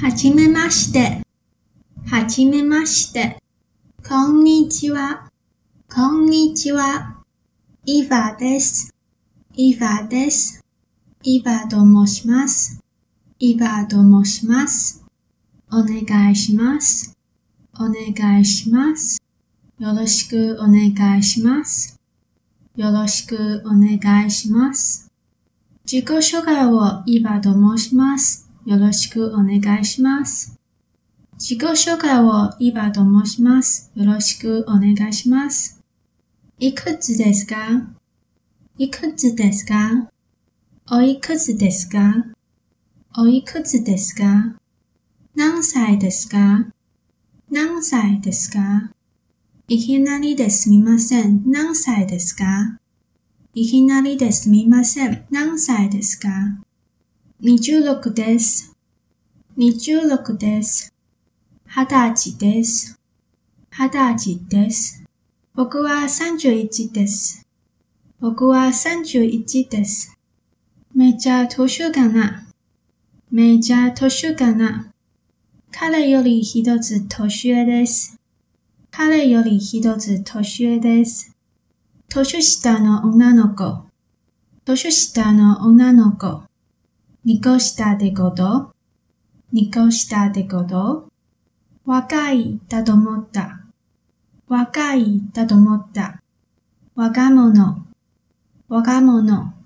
はじめまして。はじめまして。こんにちは。こんにちは。イヴァです。イヴァです。イヴと申します。イヴと申します。お願いします。お願いします。よろしくお願いします。よろしくお願いします。自己紹介をイヴァと申します。よろしくお願いします。自己紹介をイヴァと申します。よろしくお願いします。いくつですか？いくつですか？おいくつですか？おいくつですか？何歳ですか？何歳ですか？いきなりですみません。何歳ですか？いきなりですみません。何歳ですか？?26 です。26です。二十歳です。二十歳です。僕は31です。僕は31です。めっちゃ年かなめっちゃ年かな彼より一つ年上です。彼より一つ年上です。年下の女の子。年下の女の子。にこしたでごと？にこしたでごと？若いだと思った。若いだと思った。若者。若者。